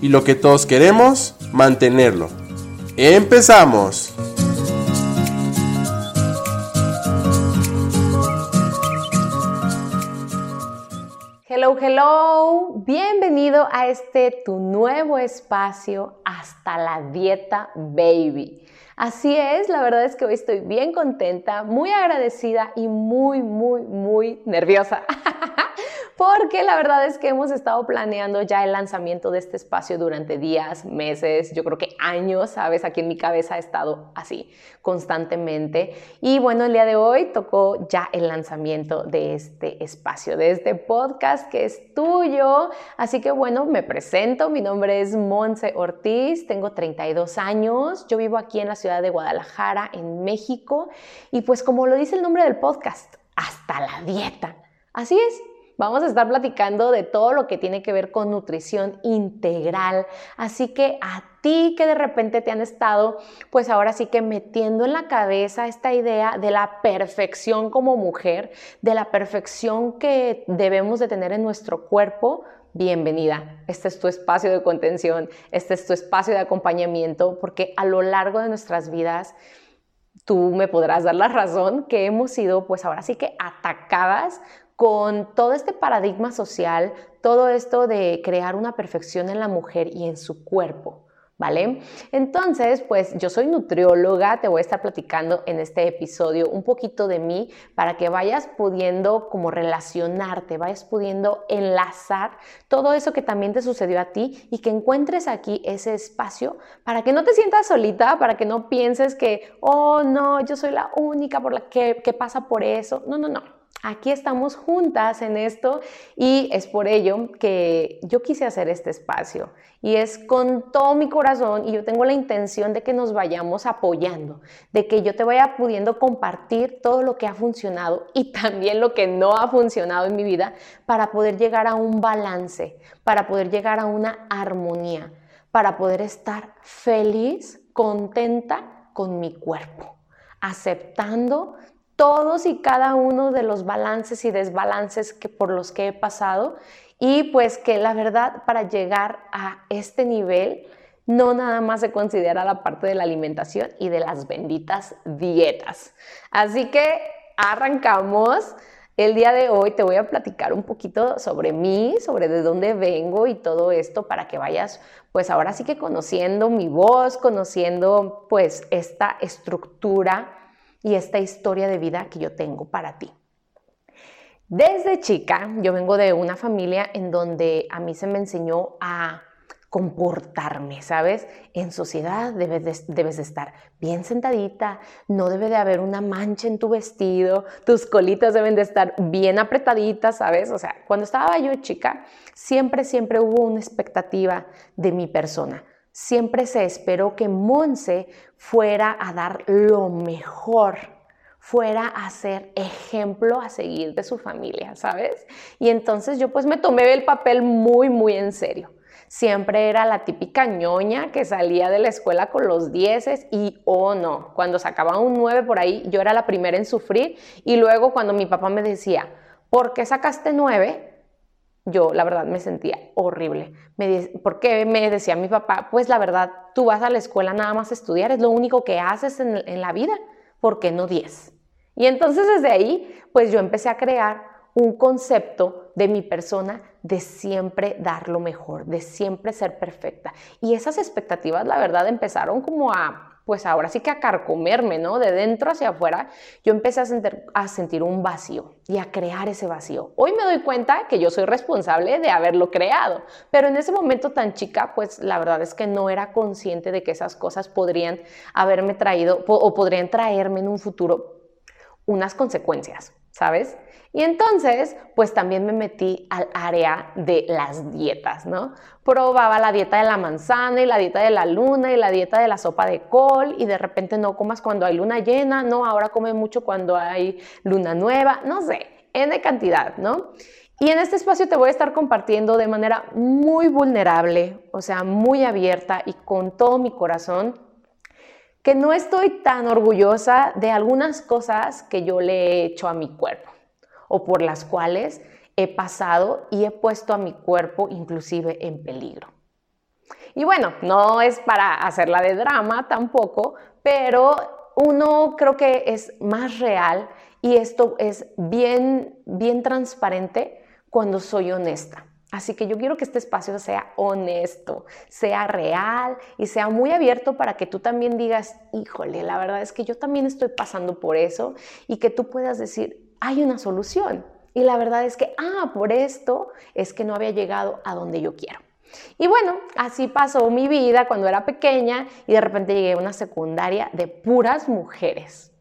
y lo que todos queremos, mantenerlo. ¡Empezamos! Hello, hello, bienvenido a este tu nuevo espacio hasta la dieta baby. Así es, la verdad es que hoy estoy bien contenta, muy agradecida y muy, muy, muy nerviosa. porque la verdad es que hemos estado planeando ya el lanzamiento de este espacio durante días, meses, yo creo que años, ¿sabes? Aquí en mi cabeza ha estado así constantemente. Y bueno, el día de hoy tocó ya el lanzamiento de este espacio, de este podcast que es tuyo. Así que bueno, me presento, mi nombre es Monse Ortiz, tengo 32 años, yo vivo aquí en la ciudad de Guadalajara, en México, y pues como lo dice el nombre del podcast, hasta la dieta. Así es, Vamos a estar platicando de todo lo que tiene que ver con nutrición integral. Así que a ti que de repente te han estado, pues ahora sí que metiendo en la cabeza esta idea de la perfección como mujer, de la perfección que debemos de tener en nuestro cuerpo, bienvenida. Este es tu espacio de contención, este es tu espacio de acompañamiento, porque a lo largo de nuestras vidas, tú me podrás dar la razón que hemos sido pues ahora sí que atacadas con todo este paradigma social, todo esto de crear una perfección en la mujer y en su cuerpo. ¿Vale? Entonces, pues yo soy nutrióloga, te voy a estar platicando en este episodio un poquito de mí para que vayas pudiendo como relacionarte, vayas pudiendo enlazar todo eso que también te sucedió a ti y que encuentres aquí ese espacio para que no te sientas solita, para que no pienses que, oh, no, yo soy la única por la que, que pasa por eso. No, no, no. Aquí estamos juntas en esto y es por ello que yo quise hacer este espacio. Y es con todo mi corazón y yo tengo la intención de que nos vayamos apoyando, de que yo te vaya pudiendo compartir todo lo que ha funcionado y también lo que no ha funcionado en mi vida para poder llegar a un balance, para poder llegar a una armonía, para poder estar feliz, contenta con mi cuerpo, aceptando todos y cada uno de los balances y desbalances que, por los que he pasado y pues que la verdad para llegar a este nivel no nada más se considera la parte de la alimentación y de las benditas dietas. Así que arrancamos. El día de hoy te voy a platicar un poquito sobre mí, sobre de dónde vengo y todo esto para que vayas pues ahora sí que conociendo mi voz, conociendo pues esta estructura y esta historia de vida que yo tengo para ti. Desde chica, yo vengo de una familia en donde a mí se me enseñó a comportarme, ¿sabes? En sociedad debes de, estar bien sentadita, no debe de haber una mancha en tu vestido, tus colitas deben de estar bien apretaditas, ¿sabes? O sea, cuando estaba yo chica, siempre, siempre hubo una expectativa de mi persona siempre se esperó que Monse fuera a dar lo mejor, fuera a ser ejemplo a seguir de su familia, ¿sabes? Y entonces yo pues me tomé el papel muy, muy en serio. Siempre era la típica ñoña que salía de la escuela con los dieces y, oh no, cuando sacaba un 9 por ahí, yo era la primera en sufrir y luego cuando mi papá me decía, ¿por qué sacaste 9? Yo la verdad me sentía horrible. Me, ¿Por qué me decía mi papá? Pues la verdad, tú vas a la escuela nada más a estudiar, es lo único que haces en, en la vida, ¿por qué no 10? Y entonces desde ahí, pues yo empecé a crear un concepto de mi persona de siempre dar lo mejor, de siempre ser perfecta. Y esas expectativas, la verdad, empezaron como a pues ahora sí que a carcomerme, ¿no? De dentro hacia afuera, yo empecé a sentir, a sentir un vacío y a crear ese vacío. Hoy me doy cuenta que yo soy responsable de haberlo creado, pero en ese momento tan chica, pues la verdad es que no era consciente de que esas cosas podrían haberme traído o podrían traerme en un futuro unas consecuencias. ¿Sabes? Y entonces, pues también me metí al área de las dietas, ¿no? Probaba la dieta de la manzana y la dieta de la luna y la dieta de la sopa de col y de repente no comas cuando hay luna llena, no, ahora come mucho cuando hay luna nueva, no sé, N cantidad, ¿no? Y en este espacio te voy a estar compartiendo de manera muy vulnerable, o sea, muy abierta y con todo mi corazón, que no estoy tan orgullosa de algunas cosas que yo le he hecho a mi cuerpo o por las cuales he pasado y he puesto a mi cuerpo inclusive en peligro. Y bueno, no es para hacerla de drama tampoco, pero uno creo que es más real y esto es bien, bien transparente cuando soy honesta. Así que yo quiero que este espacio sea honesto, sea real y sea muy abierto para que tú también digas, híjole, la verdad es que yo también estoy pasando por eso y que tú puedas decir, hay una solución. Y la verdad es que, ah, por esto es que no había llegado a donde yo quiero. Y bueno, así pasó mi vida cuando era pequeña y de repente llegué a una secundaria de puras mujeres.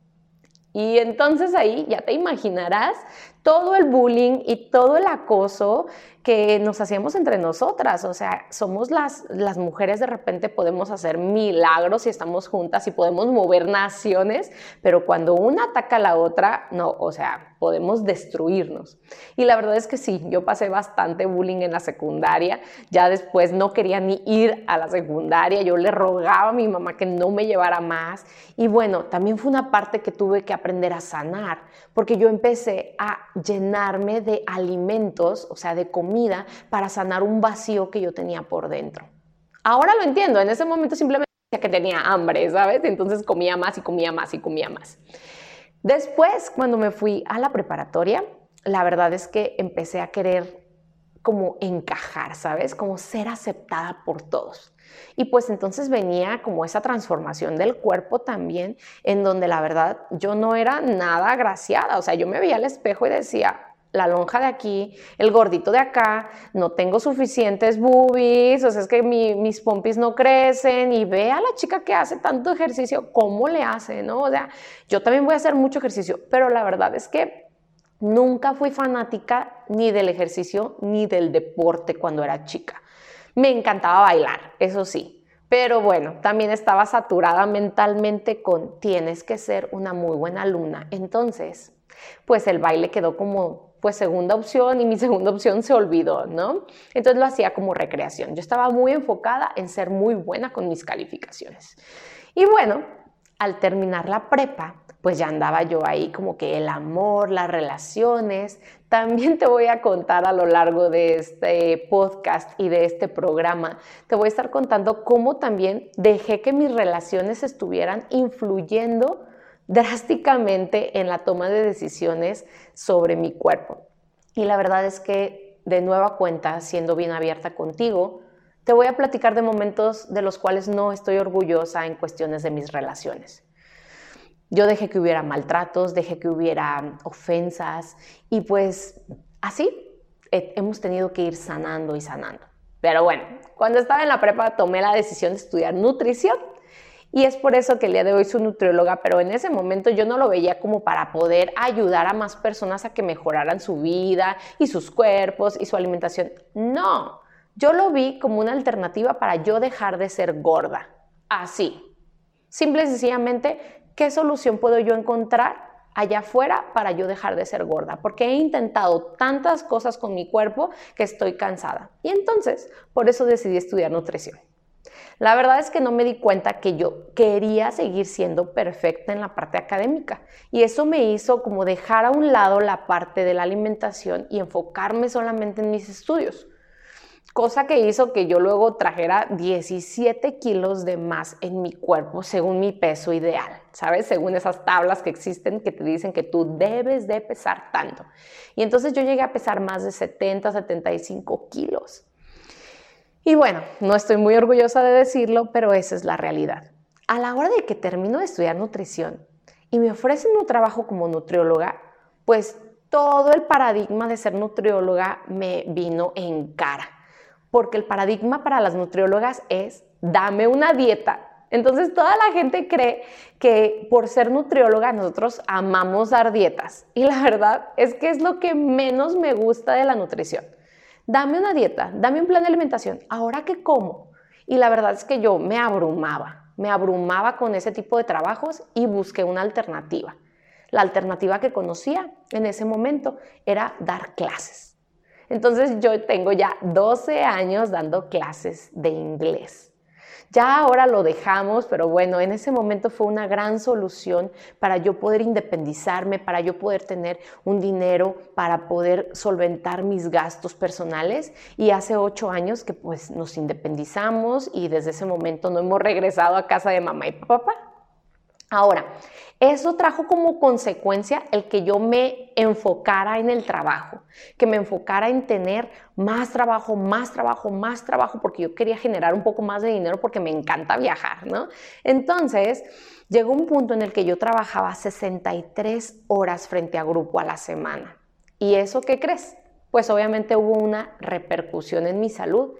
Y entonces ahí ya te imaginarás todo el bullying y todo el acoso que nos hacíamos entre nosotras. O sea, somos las, las mujeres, de repente podemos hacer milagros si estamos juntas y podemos mover naciones, pero cuando una ataca a la otra, no, o sea, podemos destruirnos. Y la verdad es que sí, yo pasé bastante bullying en la secundaria, ya después no quería ni ir a la secundaria, yo le rogaba a mi mamá que no me llevara más. Y bueno, también fue una parte que tuve que aprender a sanar, porque yo empecé a llenarme de alimentos, o sea, de comida, para sanar un vacío que yo tenía por dentro. Ahora lo entiendo, en ese momento simplemente que tenía hambre, ¿sabes? Entonces comía más y comía más y comía más. Después, cuando me fui a la preparatoria, la verdad es que empecé a querer como encajar, ¿sabes? Como ser aceptada por todos. Y pues entonces venía como esa transformación del cuerpo también, en donde la verdad yo no era nada agraciada, o sea, yo me veía al espejo y decía, la lonja de aquí, el gordito de acá, no tengo suficientes boobies, o sea, es que mis pompis no crecen y ve a la chica que hace tanto ejercicio, ¿cómo le hace? ¿no? O sea, yo también voy a hacer mucho ejercicio, pero la verdad es que nunca fui fanática ni del ejercicio ni del deporte cuando era chica. Me encantaba bailar, eso sí, pero bueno, también estaba saturada mentalmente con tienes que ser una muy buena alumna. Entonces, pues el baile quedó como pues segunda opción y mi segunda opción se olvidó, ¿no? Entonces lo hacía como recreación. Yo estaba muy enfocada en ser muy buena con mis calificaciones. Y bueno, al terminar la prepa, pues ya andaba yo ahí como que el amor, las relaciones. También te voy a contar a lo largo de este podcast y de este programa, te voy a estar contando cómo también dejé que mis relaciones estuvieran influyendo drásticamente en la toma de decisiones sobre mi cuerpo. Y la verdad es que, de nueva cuenta, siendo bien abierta contigo, te voy a platicar de momentos de los cuales no estoy orgullosa en cuestiones de mis relaciones. Yo dejé que hubiera maltratos, dejé que hubiera ofensas y pues así hemos tenido que ir sanando y sanando. Pero bueno, cuando estaba en la prepa tomé la decisión de estudiar nutrición y es por eso que el día de hoy soy nutrióloga, pero en ese momento yo no lo veía como para poder ayudar a más personas a que mejoraran su vida y sus cuerpos y su alimentación. No, yo lo vi como una alternativa para yo dejar de ser gorda. Así. Simple y sencillamente, ¿qué solución puedo yo encontrar allá afuera para yo dejar de ser gorda? Porque he intentado tantas cosas con mi cuerpo que estoy cansada. Y entonces, por eso decidí estudiar nutrición. La verdad es que no me di cuenta que yo quería seguir siendo perfecta en la parte académica y eso me hizo como dejar a un lado la parte de la alimentación y enfocarme solamente en mis estudios. Cosa que hizo que yo luego trajera 17 kilos de más en mi cuerpo según mi peso ideal, ¿sabes? Según esas tablas que existen que te dicen que tú debes de pesar tanto. Y entonces yo llegué a pesar más de 70, 75 kilos. Y bueno, no estoy muy orgullosa de decirlo, pero esa es la realidad. A la hora de que termino de estudiar nutrición y me ofrecen un trabajo como nutrióloga, pues todo el paradigma de ser nutrióloga me vino en cara. Porque el paradigma para las nutriólogas es, dame una dieta Entonces toda la gente cree que por ser nutrióloga nosotros amamos dar dietas. Y la verdad es que es lo que menos me gusta de la nutrición. Dame una dieta, dame un plan de alimentación. ¿Ahora qué como? Y la verdad es que yo me abrumaba, me abrumaba con ese tipo de trabajos y busqué una alternativa. La alternativa que conocía en ese momento era dar clases. Entonces yo tengo ya 12 años dando clases de inglés. Ya ahora lo dejamos, pero bueno, en ese momento fue una gran solución para yo poder independizarme, para yo poder tener un dinero, para poder solventar mis gastos personales. Y hace ocho años que pues nos independizamos y desde ese momento no hemos regresado a casa de mamá y papá. Ahora, eso trajo como consecuencia el que yo me enfocara en el trabajo, que me enfocara en tener más trabajo, más trabajo, más trabajo, porque yo quería generar un poco más de dinero porque me encanta viajar, ¿no? Entonces, llegó un punto en el que yo trabajaba 63 horas frente a grupo a la semana. ¿Y eso qué crees? Pues obviamente hubo una repercusión en mi salud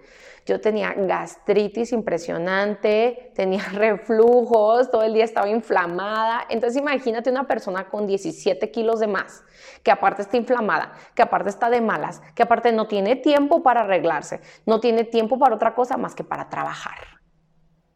yo tenía gastritis impresionante, tenía reflujos, todo el día estaba inflamada. Entonces imagínate una persona con 17 kilos de más, que aparte está inflamada, que aparte está de malas, que aparte no tiene tiempo para arreglarse, no tiene tiempo para otra cosa más que para trabajar.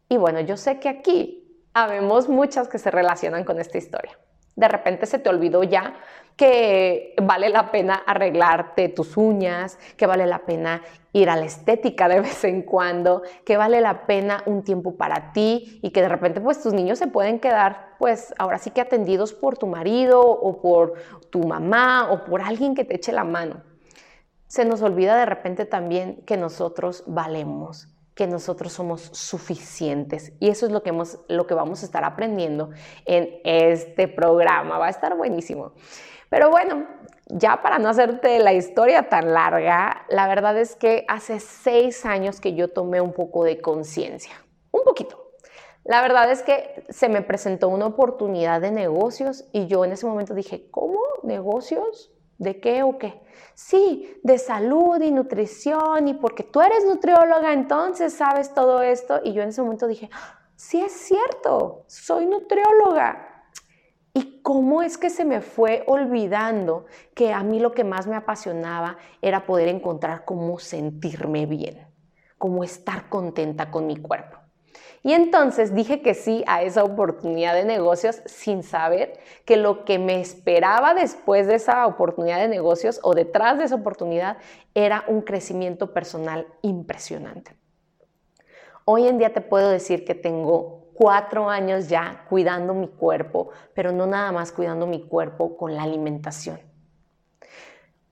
Y bueno, yo sé que aquí habemos muchas que se relacionan con esta historia. De repente se te olvidó ya que vale la pena arreglarte tus uñas, que vale la pena ir a la estética de vez en cuando, que vale la pena un tiempo para ti y que de repente pues tus niños se pueden quedar pues ahora sí que atendidos por tu marido o por tu mamá o por alguien que te eche la mano. Se nos olvida de repente también que nosotros valemos, que nosotros somos suficientes. Y eso es lo que, hemos, lo que vamos a estar aprendiendo en este programa. Va a estar buenísimo. Pero bueno, ya para no hacerte la historia tan larga, la verdad es que hace seis años que yo tomé un poco de conciencia. Un poquito. La verdad es que se me presentó una oportunidad de negocios y yo en ese momento dije, ¿cómo? ¿Negocios? ¿De qué o qué? Sí, de salud y nutrición y porque tú eres nutrióloga, entonces sabes todo esto. Y yo en ese momento dije, sí es cierto, soy nutrióloga. ¿Y cómo es que se me fue olvidando que a mí lo que más me apasionaba era poder encontrar cómo sentirme bien, cómo estar contenta con mi cuerpo? Y entonces dije que sí a esa oportunidad de negocios sin saber que lo que me esperaba después de esa oportunidad de negocios o detrás de esa oportunidad era un crecimiento personal impresionante. Hoy en día te puedo decir que tengo cuatro años ya cuidando mi cuerpo, pero no nada más cuidando mi cuerpo con la alimentación.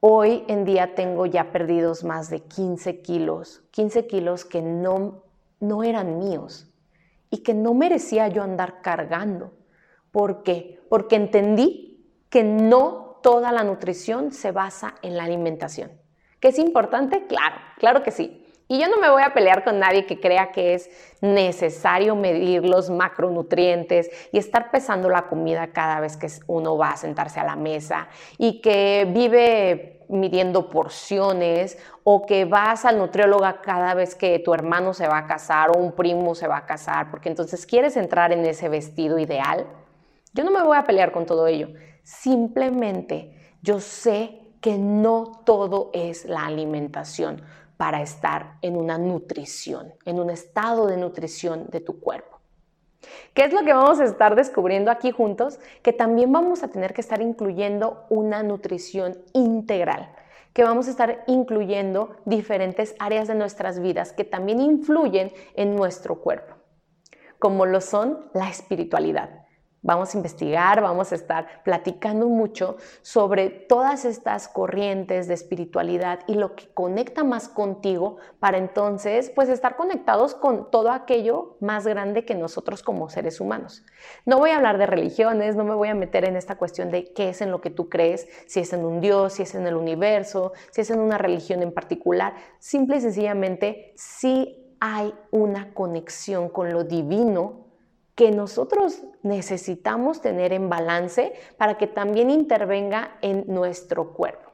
Hoy en día tengo ya perdidos más de 15 kilos, 15 kilos que no, no eran míos, y que no merecía yo andar cargando. ¿Por qué? Porque entendí que no toda la nutrición se basa en la alimentación. ¿Que es importante? Claro, claro que sí. Y yo no me voy a pelear con nadie que crea que es necesario medir los macronutrientes y estar pesando la comida cada vez que uno va a sentarse a la mesa y que vive midiendo porciones o que vas al nutriólogo cada vez que tu hermano se va a casar o un primo se va a casar, porque entonces quieres entrar en ese vestido ideal. Yo no me voy a pelear con todo ello. Simplemente yo sé que no todo es la alimentación para estar en una nutrición, en un estado de nutrición de tu cuerpo. ¿Qué es lo que vamos a estar descubriendo aquí juntos? Que también vamos a tener que estar incluyendo una nutrición integral, que vamos a estar incluyendo diferentes áreas de nuestras vidas que también influyen en nuestro cuerpo, como lo son la espiritualidad. Vamos a investigar, vamos a estar platicando mucho sobre todas estas corrientes de espiritualidad y lo que conecta más contigo para entonces pues estar conectados con todo aquello más grande que nosotros como seres humanos. No voy a hablar de religiones, no me voy a meter en esta cuestión de qué es en lo que tú crees, si es en un Dios, si es en el universo, si es en una religión en particular, simple y sencillamente si hay una conexión con lo divino que nosotros necesitamos tener en balance para que también intervenga en nuestro cuerpo.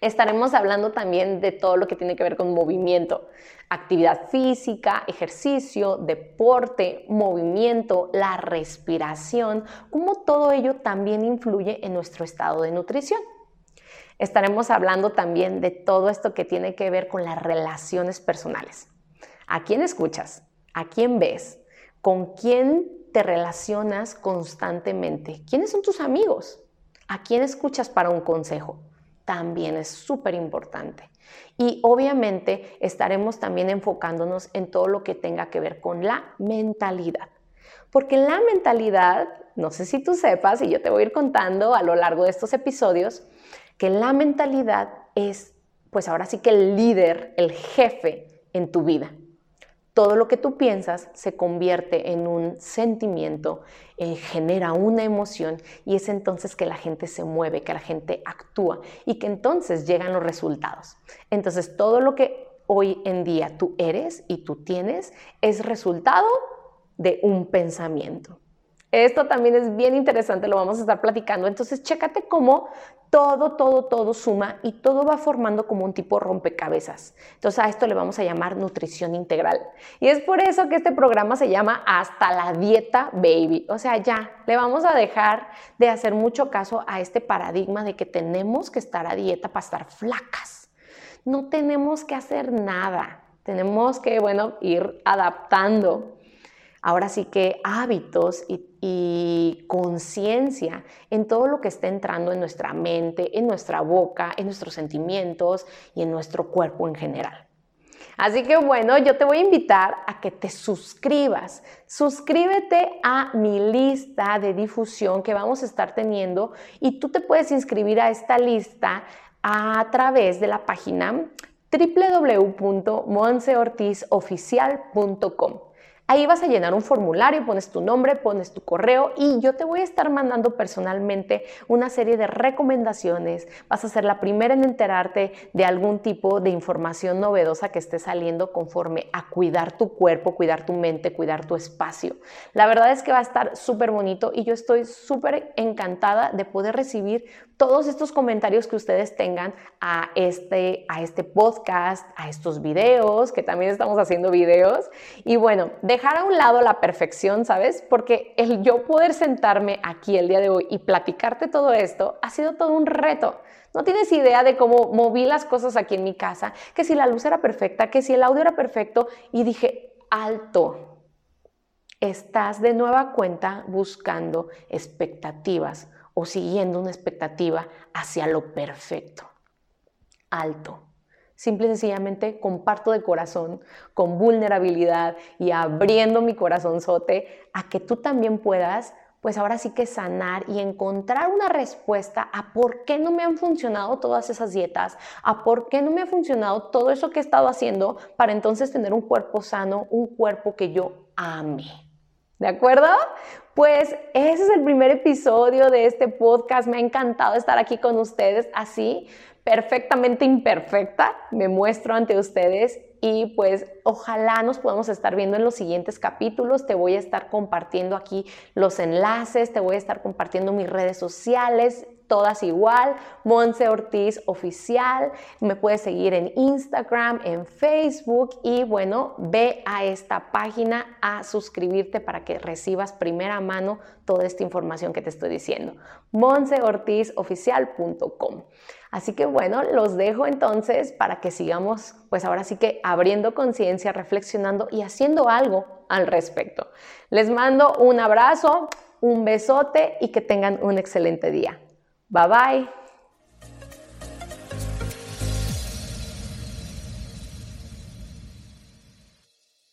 Estaremos hablando también de todo lo que tiene que ver con movimiento, actividad física, ejercicio, deporte, movimiento, la respiración, cómo todo ello también influye en nuestro estado de nutrición. Estaremos hablando también de todo esto que tiene que ver con las relaciones personales. ¿A quién escuchas? ¿A quién ves? ¿Con quién te relacionas constantemente? ¿Quiénes son tus amigos? ¿A quién escuchas para un consejo? También es súper importante. Y obviamente estaremos también enfocándonos en todo lo que tenga que ver con la mentalidad. Porque la mentalidad, no sé si tú sepas, y yo te voy a ir contando a lo largo de estos episodios, que la mentalidad es, pues ahora sí que el líder, el jefe en tu vida todo lo que tú piensas se convierte en un sentimiento, eh, genera una emoción y es entonces que la gente se mueve, que la gente actúa y que entonces llegan los resultados. Entonces todo lo que hoy en día tú eres y tú tienes es resultado de un pensamiento. Esto también es bien interesante, lo vamos a estar platicando. Entonces, chécate cómo todo, todo, todo suma y todo va formando como un tipo rompecabezas. Entonces a esto le vamos a llamar nutrición integral. Y es por eso que este programa se llama Hasta la Dieta Baby. O sea, ya, le vamos a dejar de hacer mucho caso a este paradigma de que tenemos que estar a dieta para estar flacas. No tenemos que hacer nada. Tenemos que, bueno, ir adaptando ahora sí que hábitos y, conciencia en todo lo que está entrando en nuestra mente, en nuestra boca, en nuestros sentimientos y en nuestro cuerpo en general. Así que bueno, yo te voy a invitar a que te suscribas. Suscríbete a mi lista de difusión que vamos a estar teniendo y tú te puedes inscribir a esta lista a través de la página www.monseortizoficial.com. Ahí vas a llenar un formulario, pones tu nombre, pones tu correo y yo te voy a estar mandando personalmente una serie de recomendaciones. Vas a ser la primera en enterarte de algún tipo de información novedosa que esté saliendo conforme a cuidar tu cuerpo, cuidar tu mente, cuidar tu espacio. La verdad es que va a estar súper bonito y yo estoy súper encantada de poder recibir todos estos comentarios que ustedes tengan a este, a este podcast, a estos videos, que también estamos haciendo videos. Y bueno, dejar a un lado la perfección, ¿sabes? Porque el yo poder sentarme aquí el día de hoy y platicarte todo esto ha sido todo un reto. No tienes idea de cómo moví las cosas aquí en mi casa, que si la luz era perfecta, que si el audio era perfecto, y dije, alto, estás de nueva cuenta buscando expectativas o siguiendo una expectativa hacia lo perfecto. Alto. Simple y sencillamente comparto de corazón, con vulnerabilidad y abriendo mi corazonzote a que tú también puedas, pues ahora sí que sanar y encontrar una respuesta a por qué no me han funcionado todas esas dietas, a por qué no me ha funcionado todo eso que he estado haciendo para entonces tener un cuerpo sano, un cuerpo que yo ame. ¿De acuerdo? Pues ese es el primer episodio de este podcast. Me ha encantado estar aquí con ustedes así, perfectamente imperfecta. Me muestro ante ustedes y pues ojalá nos podamos estar viendo en los siguientes capítulos. Te voy a estar compartiendo aquí los enlaces, te voy a estar compartiendo mis redes sociales, todas igual, Monse Ortiz Oficial. Me puedes seguir en Instagram, en Facebook y bueno, ve a esta página a suscribirte para que recibas primera mano toda esta información que te estoy diciendo. monseortizoficial.com. Así que bueno, los dejo entonces para que sigamos, pues ahora sí que abriendo conciencia, reflexionando y haciendo algo al respecto. Les mando un abrazo, un besote y que tengan un excelente día. Bye bye.